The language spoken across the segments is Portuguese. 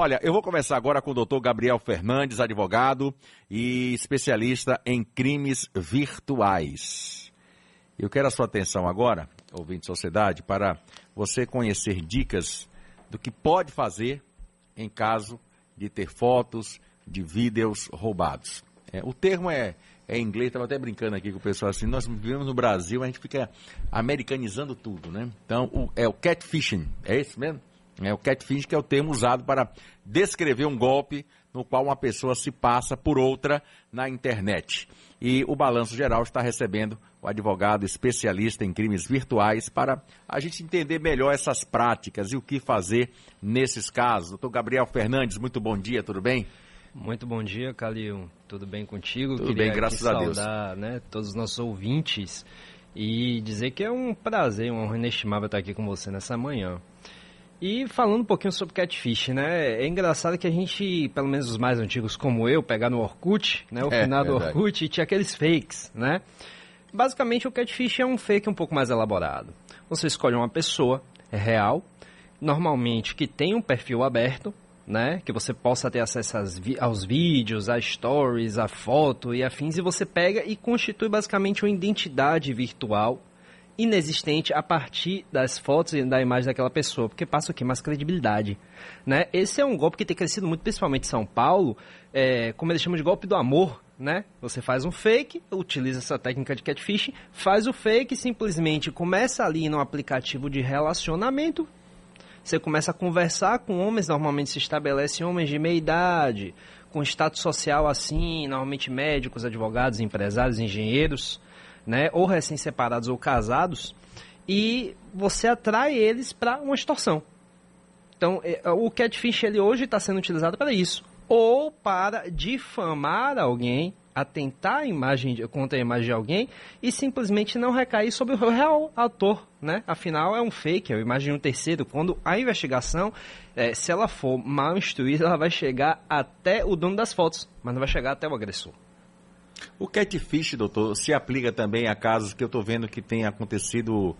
Olha, eu vou começar agora com o doutor Gabriel Fernandes, advogado e especialista em crimes virtuais. Eu quero a sua atenção agora, ouvinte sociedade, para você conhecer dicas do que pode fazer em caso de ter fotos de vídeos roubados. É, o termo é, é em inglês, estava até brincando aqui com o pessoal assim, nós vivemos no Brasil, a gente fica americanizando tudo, né? Então, o, é o catfishing, é isso mesmo? É o catfish que é o termo usado para descrever um golpe no qual uma pessoa se passa por outra na internet. E o Balanço Geral está recebendo o advogado especialista em crimes virtuais para a gente entender melhor essas práticas e o que fazer nesses casos. Doutor Gabriel Fernandes, muito bom dia, tudo bem? Muito bom dia, Calil. Tudo bem contigo? Tudo Queria bem, graças a Deus. saudar né, todos os nossos ouvintes e dizer que é um prazer, uma honra inestimável estar aqui com você nessa manhã. E falando um pouquinho sobre catfish, né? É engraçado que a gente, pelo menos os mais antigos como eu, pegar no Orkut, né? O é, final do Orkut e tinha aqueles fakes, né? Basicamente o catfish é um fake um pouco mais elaborado. Você escolhe uma pessoa é real, normalmente que tem um perfil aberto, né? Que você possa ter acesso aos vídeos, às stories, à foto e afins, e você pega e constitui basicamente uma identidade virtual inexistente a partir das fotos e da imagem daquela pessoa, porque passa o quê? Mais credibilidade. Né? Esse é um golpe que tem crescido muito, principalmente em São Paulo, é, como eles chamam de golpe do amor, né? Você faz um fake, utiliza essa técnica de catfish, faz o fake, simplesmente começa ali no aplicativo de relacionamento, você começa a conversar com homens, normalmente se estabelece homens de meia idade, com status social assim, normalmente médicos, advogados, empresários, engenheiros, né, ou recém-separados ou casados, e você atrai eles para uma extorsão. Então, é, o catfish ele hoje está sendo utilizado para isso, ou para difamar alguém, atentar a imagem contra a imagem de alguém e simplesmente não recair sobre o real autor, né? Afinal, é um fake, é uma imagem de um terceiro. Quando a investigação, é, se ela for mal instruída, ela vai chegar até o dono das fotos, mas não vai chegar até o agressor. O catfish, doutor, se aplica também a casos que eu estou vendo que tem acontecido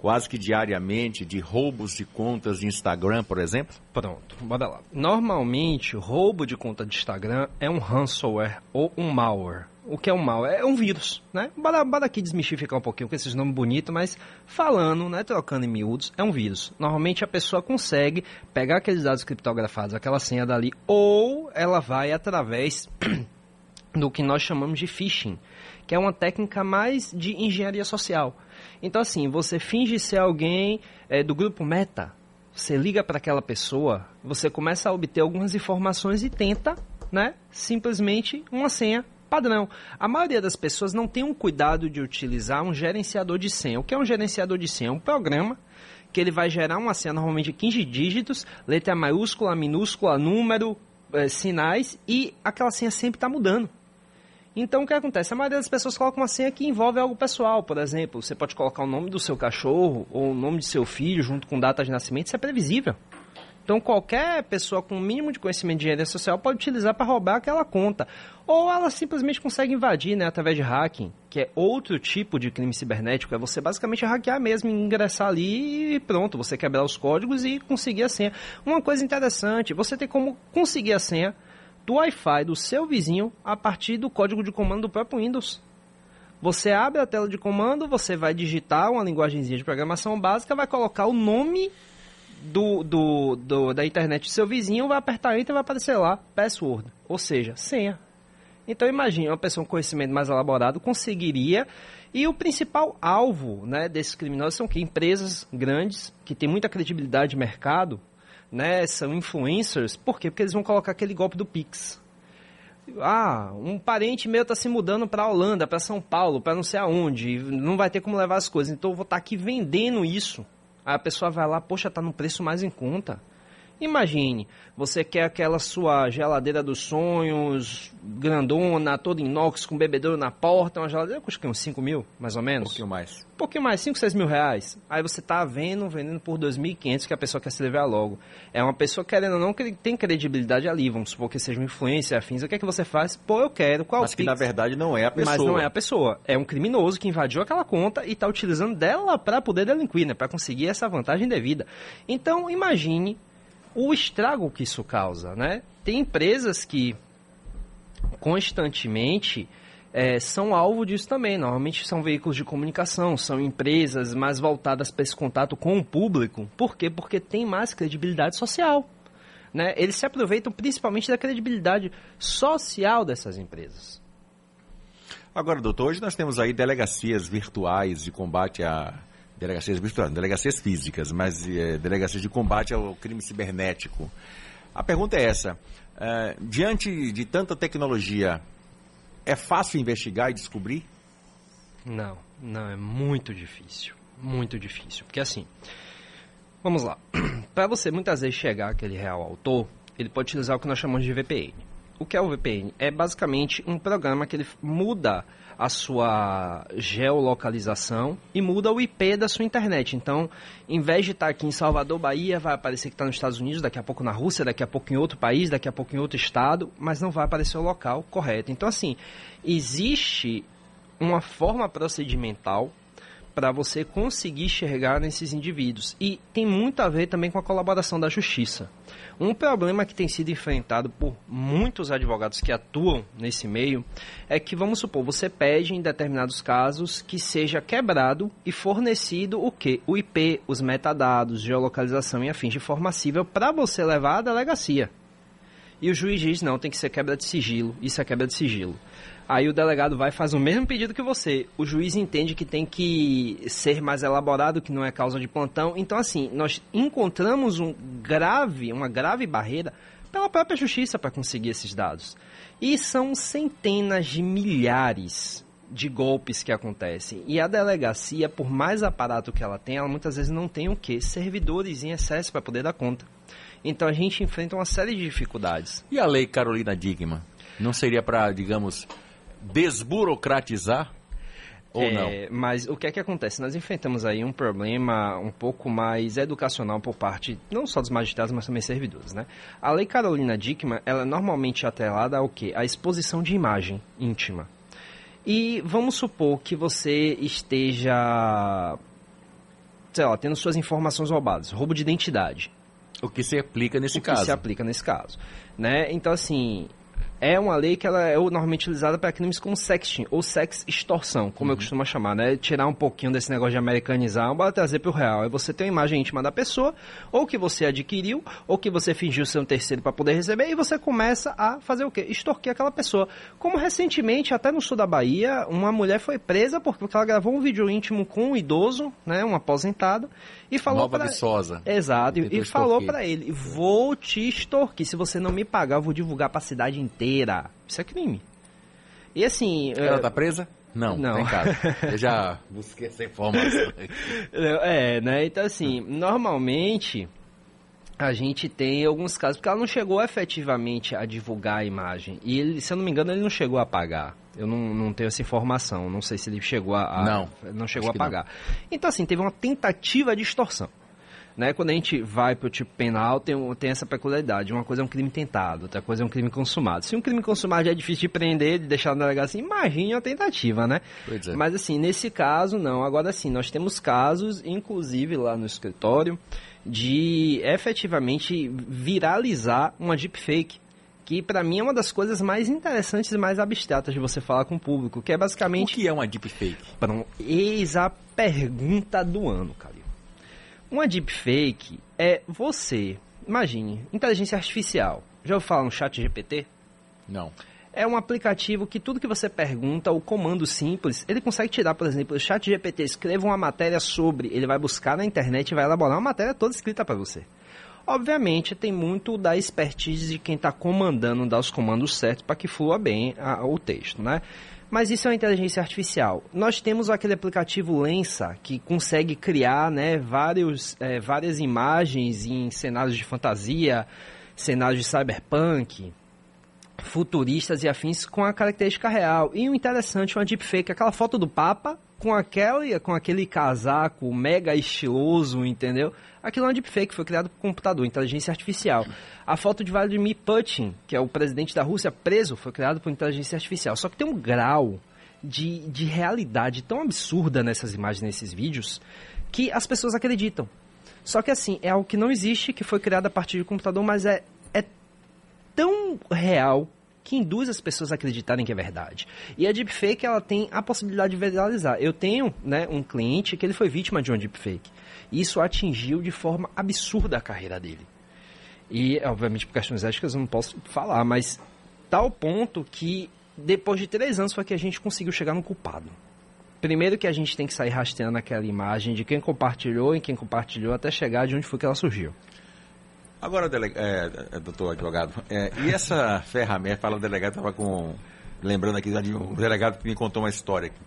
quase que diariamente de roubos de contas de Instagram, por exemplo? Pronto, bora lá. Normalmente, roubo de conta de Instagram é um ransomware ou um malware. O que é um malware? É um vírus, né? Bora, bora aqui desmistificar um pouquinho com esses nomes bonitos, mas falando, né, trocando em miúdos, é um vírus. Normalmente a pessoa consegue pegar aqueles dados criptografados, aquela senha dali, ou ela vai através do que nós chamamos de phishing, que é uma técnica mais de engenharia social. Então, assim, você finge ser alguém é, do grupo Meta, você liga para aquela pessoa, você começa a obter algumas informações e tenta, né, simplesmente uma senha padrão. A maioria das pessoas não tem um cuidado de utilizar um gerenciador de senha. O que é um gerenciador de senha? É um programa que ele vai gerar uma senha normalmente de 15 dígitos, letra maiúscula, minúscula, número, é, sinais, e aquela senha sempre está mudando. Então, o que acontece? A maioria das pessoas coloca uma senha que envolve algo pessoal. Por exemplo, você pode colocar o nome do seu cachorro ou o nome de seu filho junto com data de nascimento. Isso é previsível. Então, qualquer pessoa com o um mínimo de conhecimento de engenharia social pode utilizar para roubar aquela conta. Ou ela simplesmente consegue invadir, né, através de hacking, que é outro tipo de crime cibernético. É você basicamente hackear mesmo, ingressar ali e pronto, você quebrar os códigos e conseguir a senha. Uma coisa interessante, você tem como conseguir a senha do Wi-Fi do seu vizinho a partir do código de comando do próprio Windows. Você abre a tela de comando, você vai digitar uma linguagemzinha de programação básica, vai colocar o nome do, do, do, da internet do seu vizinho, vai apertar Enter e vai aparecer lá password, ou seja, senha. Então imagine, uma pessoa com conhecimento mais elaborado conseguiria. E o principal alvo né, desses criminosos são que empresas grandes, que têm muita credibilidade de mercado, né, são influencers, por quê? Porque eles vão colocar aquele golpe do Pix. Ah, um parente meu está se mudando para Holanda, para São Paulo, para não sei aonde, não vai ter como levar as coisas, então eu vou estar tá aqui vendendo isso. Aí a pessoa vai lá, poxa, tá no preço mais em conta. Imagine, você quer aquela sua geladeira dos sonhos, grandona, toda inox, com bebedouro na porta, uma geladeira custa uns 5 mil, mais ou menos? Um pouquinho mais. Um pouquinho mais, 5, 6 mil reais. Aí você tá vendo, vendendo por 2.500 que a pessoa quer se levar logo. É uma pessoa querendo ou não que tem credibilidade ali, vamos supor que seja uma influência, afins. O que é que você faz? Pô, eu quero, qual Mas que na verdade não é a pessoa. Mas não é a pessoa. É um criminoso que invadiu aquela conta e está utilizando dela para poder delinquir, né? Para conseguir essa vantagem devida. Então, imagine o estrago que isso causa, né? Tem empresas que constantemente é, são alvo disso também. Normalmente são veículos de comunicação, são empresas mais voltadas para esse contato com o público. Por quê? Porque tem mais credibilidade social. Né? Eles se aproveitam principalmente da credibilidade social dessas empresas. Agora, doutor, hoje nós temos aí delegacias virtuais de combate a. Delegacias virtuais, delegacias físicas, mas é, delegacias de combate ao crime cibernético. A pergunta é essa: é, diante de tanta tecnologia, é fácil investigar e descobrir? Não, não, é muito difícil. Muito difícil. Porque assim, vamos lá. Para você muitas vezes chegar àquele real autor, ele pode utilizar o que nós chamamos de VPN. O que é o VPN? É basicamente um programa que ele muda a sua geolocalização e muda o IP da sua internet. Então, em vez de estar aqui em Salvador, Bahia, vai aparecer que está nos Estados Unidos, daqui a pouco na Rússia, daqui a pouco em outro país, daqui a pouco em outro estado, mas não vai aparecer o local correto. Então, assim, existe uma forma procedimental para você conseguir enxergar nesses indivíduos. E tem muito a ver também com a colaboração da justiça. Um problema que tem sido enfrentado por muitos advogados que atuam nesse meio é que, vamos supor, você pede em determinados casos que seja quebrado e fornecido o que? O IP, os metadados, geolocalização e afins de forma cível para você levar à delegacia. E o juiz diz, não, tem que ser quebra de sigilo, isso é quebra de sigilo. Aí o delegado vai e faz o mesmo pedido que você. O juiz entende que tem que ser mais elaborado, que não é causa de plantão. Então, assim, nós encontramos um grave, uma grave barreira pela própria justiça para conseguir esses dados. E são centenas de milhares de golpes que acontecem. E a delegacia, por mais aparato que ela tem, ela muitas vezes não tem o quê? Servidores em excesso para poder dar conta. Então a gente enfrenta uma série de dificuldades. E a lei Carolina Digma? Não seria para, digamos, desburocratizar ou é, não? Mas o que é que acontece? Nós enfrentamos aí um problema um pouco mais educacional por parte não só dos magistrados, mas também servidores, né? A lei Carolina Dickman, ela é normalmente atrelada ao quê? A exposição de imagem íntima. E vamos supor que você esteja, sei lá, tendo suas informações roubadas, roubo de identidade. O que se aplica nesse o caso. O que se aplica nesse caso, né? Então assim, é uma lei que ela é normalmente utilizada para crimes como sexting ou sex extorsão, como uhum. eu costumo chamar, né? Tirar um pouquinho desse negócio de americanizar, bora trazer para o real. É você ter uma imagem íntima da pessoa, ou que você adquiriu, ou que você fingiu ser um terceiro para poder receber, e você começa a fazer o quê? Extorquir aquela pessoa. Como recentemente, até no sul da Bahia, uma mulher foi presa porque ela gravou um vídeo íntimo com um idoso, né? Um aposentado, e falou Nova pra... Viçosa. Exato, e, e falou para ele, vou te extorquir, se você não me pagar, eu vou divulgar para a cidade inteira. Isso é crime. E assim... Ela é... tá presa? Não, não. Tem caso. Eu já busquei essa informação. é, né? Então assim, normalmente a gente tem alguns casos, porque ela não chegou efetivamente a divulgar a imagem. E ele, se eu não me engano, ele não chegou a pagar. Eu não, não tenho essa informação. Não sei se ele chegou a. a não. Não chegou a pagar. Então, assim, teve uma tentativa de extorsão. Né? Quando a gente vai para o tipo penal, tem, tem essa peculiaridade. Uma coisa é um crime tentado, outra coisa é um crime consumado. Se um crime consumado já é difícil de prender, de deixar na delegacia, imagine a tentativa, né? É. Mas assim, nesse caso, não. Agora sim, nós temos casos, inclusive lá no escritório, de efetivamente viralizar uma deepfake que para mim é uma das coisas mais interessantes e mais abstratas de você falar com o público, que é basicamente... O que é uma deepfake? Pronto, eis a pergunta do ano, Calil. Uma deepfake é você, imagine, inteligência artificial. Já ouviu falar no chat GPT? Não é um aplicativo que tudo que você pergunta, o comando simples, ele consegue tirar, por exemplo, o chat GPT, escreva uma matéria sobre, ele vai buscar na internet e vai elaborar uma matéria toda escrita para você. Obviamente, tem muito da expertise de quem está comandando, dar os comandos certos para que flua bem a, o texto, né? Mas isso é uma inteligência artificial. Nós temos aquele aplicativo Lensa, que consegue criar né, vários, é, várias imagens em cenários de fantasia, cenários de cyberpunk, futuristas e afins com a característica real. E o interessante, uma deepfake, aquela foto do Papa com aquele, com aquele casaco mega estiloso, entendeu? Aquilo é uma deepfake, foi criado por computador, inteligência artificial. A foto de Vladimir Putin, que é o presidente da Rússia, preso, foi criado por inteligência artificial. Só que tem um grau de, de realidade tão absurda nessas imagens, nesses vídeos, que as pessoas acreditam. Só que assim, é algo que não existe, que foi criado a partir de computador, mas é, é tão real que induz as pessoas a acreditarem que é verdade. E a deepfake, ela tem a possibilidade de viralizar. Eu tenho né, um cliente que ele foi vítima de uma deepfake. Isso atingiu de forma absurda a carreira dele. E, obviamente, por questões éticas eu não posso falar, mas tal ponto que depois de três anos foi que a gente conseguiu chegar no culpado. Primeiro que a gente tem que sair rastreando aquela imagem de quem compartilhou e quem compartilhou até chegar de onde foi que ela surgiu. Agora, deleg... é, é, doutor advogado, é, e essa ferramenta, fala o delegado, estava com. Lembrando aqui um delegado que me contou uma história aqui.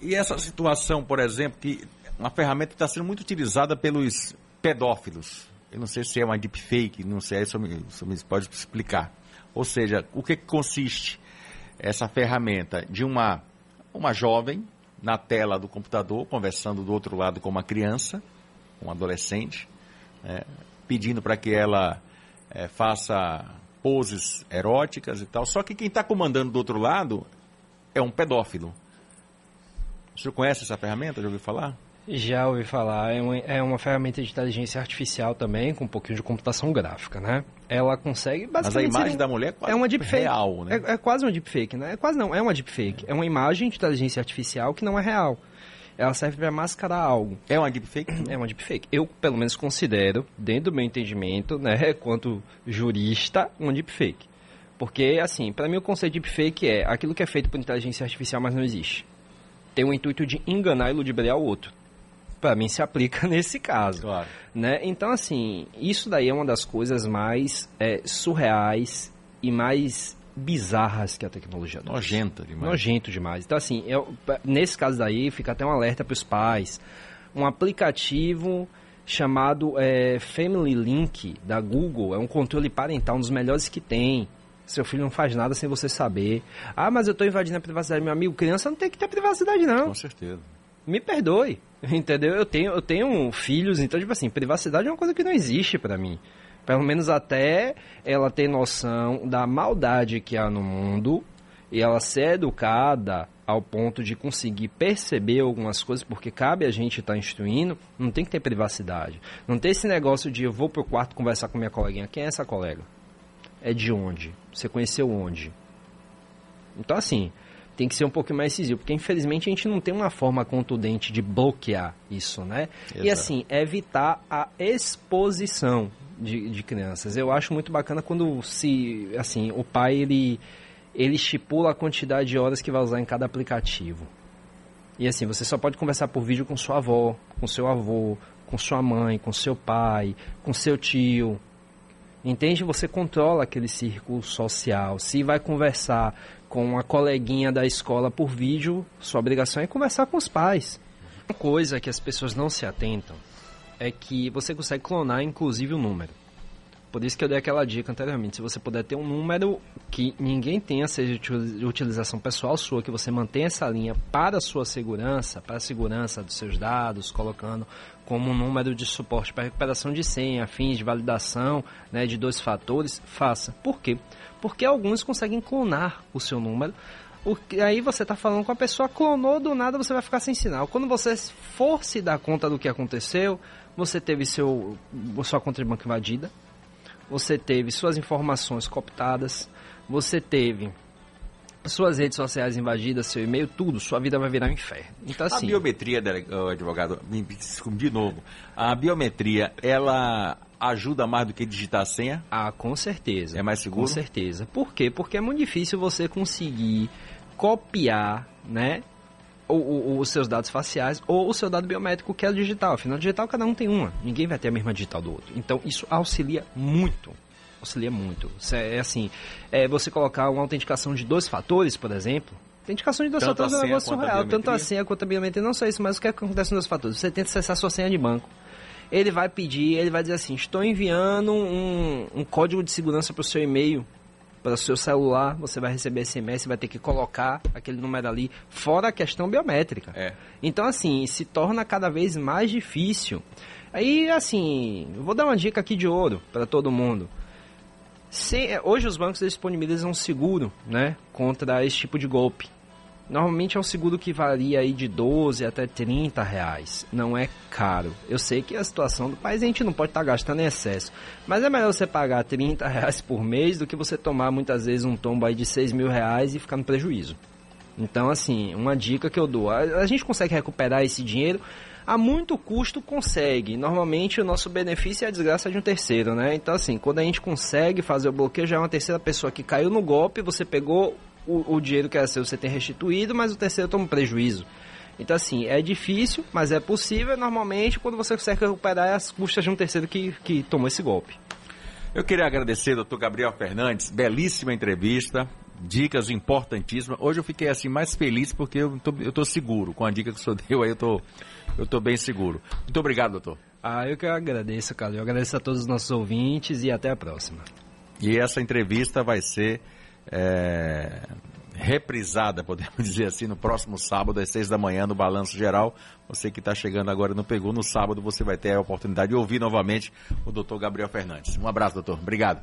E essa situação, por exemplo, que uma ferramenta está sendo muito utilizada pelos pedófilos. Eu não sei se é uma deepfake, não sei, isso me, isso me pode explicar. Ou seja, o que consiste essa ferramenta de uma, uma jovem na tela do computador, conversando do outro lado com uma criança, um adolescente, né, pedindo para que ela é, faça poses eróticas e tal. Só que quem está comandando do outro lado é um pedófilo. O senhor conhece essa ferramenta? Já ouviu falar? Já ouvi falar. É uma, é uma ferramenta de inteligência artificial também, com um pouquinho de computação gráfica, né? Ela consegue Mas a imagem da mulher é quase é uma deepfake. real, né? É, é quase uma deepfake, né? É quase não, é uma deepfake. É uma imagem de inteligência artificial que não é real ela serve para mascarar algo. É uma deepfake? É uma deepfake. Eu, pelo menos, considero, dentro do meu entendimento, né, quanto jurista, uma deepfake. Porque, assim, para mim o conceito de deepfake é aquilo que é feito por inteligência artificial, mas não existe. Tem o intuito de enganar e ludibriar o outro. Para mim se aplica nesse caso. Claro. Né? Então, assim, isso daí é uma das coisas mais é, surreais e mais bizarras que a tecnologia traz. Nojenta demais. Nojento demais. Então, assim, eu, nesse caso daí, fica até um alerta para os pais. Um aplicativo chamado é, Family Link da Google é um controle parental, um dos melhores que tem. Seu filho não faz nada sem você saber. Ah, mas eu estou invadindo a privacidade. Meu amigo, criança não tem que ter privacidade, não. Com certeza. Me perdoe, entendeu? Eu tenho, eu tenho filhos, então, tipo assim, privacidade é uma coisa que não existe para mim. Pelo menos até ela ter noção da maldade que há no mundo e ela ser educada ao ponto de conseguir perceber algumas coisas, porque cabe a gente estar tá instruindo, não tem que ter privacidade. Não tem esse negócio de eu vou pro quarto conversar com minha coleguinha. Quem é essa colega? É de onde? Você conheceu onde? Então, assim, tem que ser um pouquinho mais incisivo, porque infelizmente a gente não tem uma forma contundente de bloquear isso, né? Exato. E assim, evitar a exposição de, de crianças. Eu acho muito bacana quando se, assim, o pai ele ele estipula a quantidade de horas que vai usar em cada aplicativo. E assim, você só pode conversar por vídeo com sua avó, com seu avô, com sua mãe, com seu pai, com seu tio. Entende? Você controla aquele círculo social. Se vai conversar com uma coleguinha da escola por vídeo, sua obrigação é conversar com os pais. Uma coisa que as pessoas não se atentam é que você consegue clonar inclusive o número. Por isso que eu dei aquela dica anteriormente. Se você puder ter um número que ninguém tenha, seja de utilização pessoal sua, que você mantenha essa linha para a sua segurança, para a segurança dos seus dados, colocando como um número de suporte para recuperação de senha, fins de validação né, de dois fatores, faça. Por quê? Porque alguns conseguem clonar o seu número. O, aí você está falando com a pessoa, clonou do nada, você vai ficar sem sinal. Quando você for se dar conta do que aconteceu, você teve seu, sua conta de banco invadida, você teve suas informações cooptadas, você teve suas redes sociais invadidas, seu e-mail, tudo, sua vida vai virar um inferno. Então, assim, a biometria, advogado, de novo, a biometria, ela ajuda mais do que digitar a senha? Ah, com certeza. É mais seguro? Com certeza. Por quê? Porque é muito difícil você conseguir copiar, né, os seus dados faciais ou o seu dado biométrico que é digital. Afinal, digital cada um tem uma. Ninguém vai ter a mesma digital do outro. Então, isso auxilia muito. Auxilia muito. É, é assim, é você colocar uma autenticação de dois fatores, por exemplo. Autenticação de dois tanto fatores é um negócio surreal. Tanto a senha quanto a biometria. Não só isso, mas o que acontece nos dois fatores? Você tenta acessar a sua senha de banco. Ele vai pedir, ele vai dizer assim, estou enviando um, um código de segurança para o seu e-mail para o seu celular, você vai receber SMS, vai ter que colocar aquele número ali, fora a questão biométrica. É. Então, assim, se torna cada vez mais difícil. Aí, assim, vou dar uma dica aqui de ouro para todo mundo. Se, hoje os bancos disponibilizam um seguro, né, contra esse tipo de golpe. Normalmente é um seguro que varia aí de 12 até 30 reais. Não é caro. Eu sei que a situação do país a gente não pode estar tá gastando em excesso. Mas é melhor você pagar 30 reais por mês do que você tomar muitas vezes um tombo aí de 6 mil reais e ficar no prejuízo. Então, assim, uma dica que eu dou. A, a gente consegue recuperar esse dinheiro a muito custo consegue. Normalmente o nosso benefício é a desgraça de um terceiro, né? Então assim, quando a gente consegue fazer o bloqueio, já é uma terceira pessoa que caiu no golpe, você pegou o, o dinheiro que era seu, você tem restituído, mas o terceiro toma prejuízo. Então assim, é difícil, mas é possível. Normalmente quando você consegue recuperar as custas de um terceiro que, que tomou esse golpe. Eu queria agradecer, doutor Gabriel Fernandes, belíssima entrevista dicas importantíssimas. Hoje eu fiquei assim mais feliz porque eu tô, eu tô seguro com a dica que o senhor deu aí, eu tô, eu tô bem seguro. Muito obrigado, doutor. Ah, eu que agradeço, Carlos. Eu agradeço a todos os nossos ouvintes e até a próxima. E essa entrevista vai ser é, reprisada, podemos dizer assim, no próximo sábado, às seis da manhã, no Balanço Geral. Você que está chegando agora não pegou, no sábado você vai ter a oportunidade de ouvir novamente o doutor Gabriel Fernandes. Um abraço, doutor. Obrigado.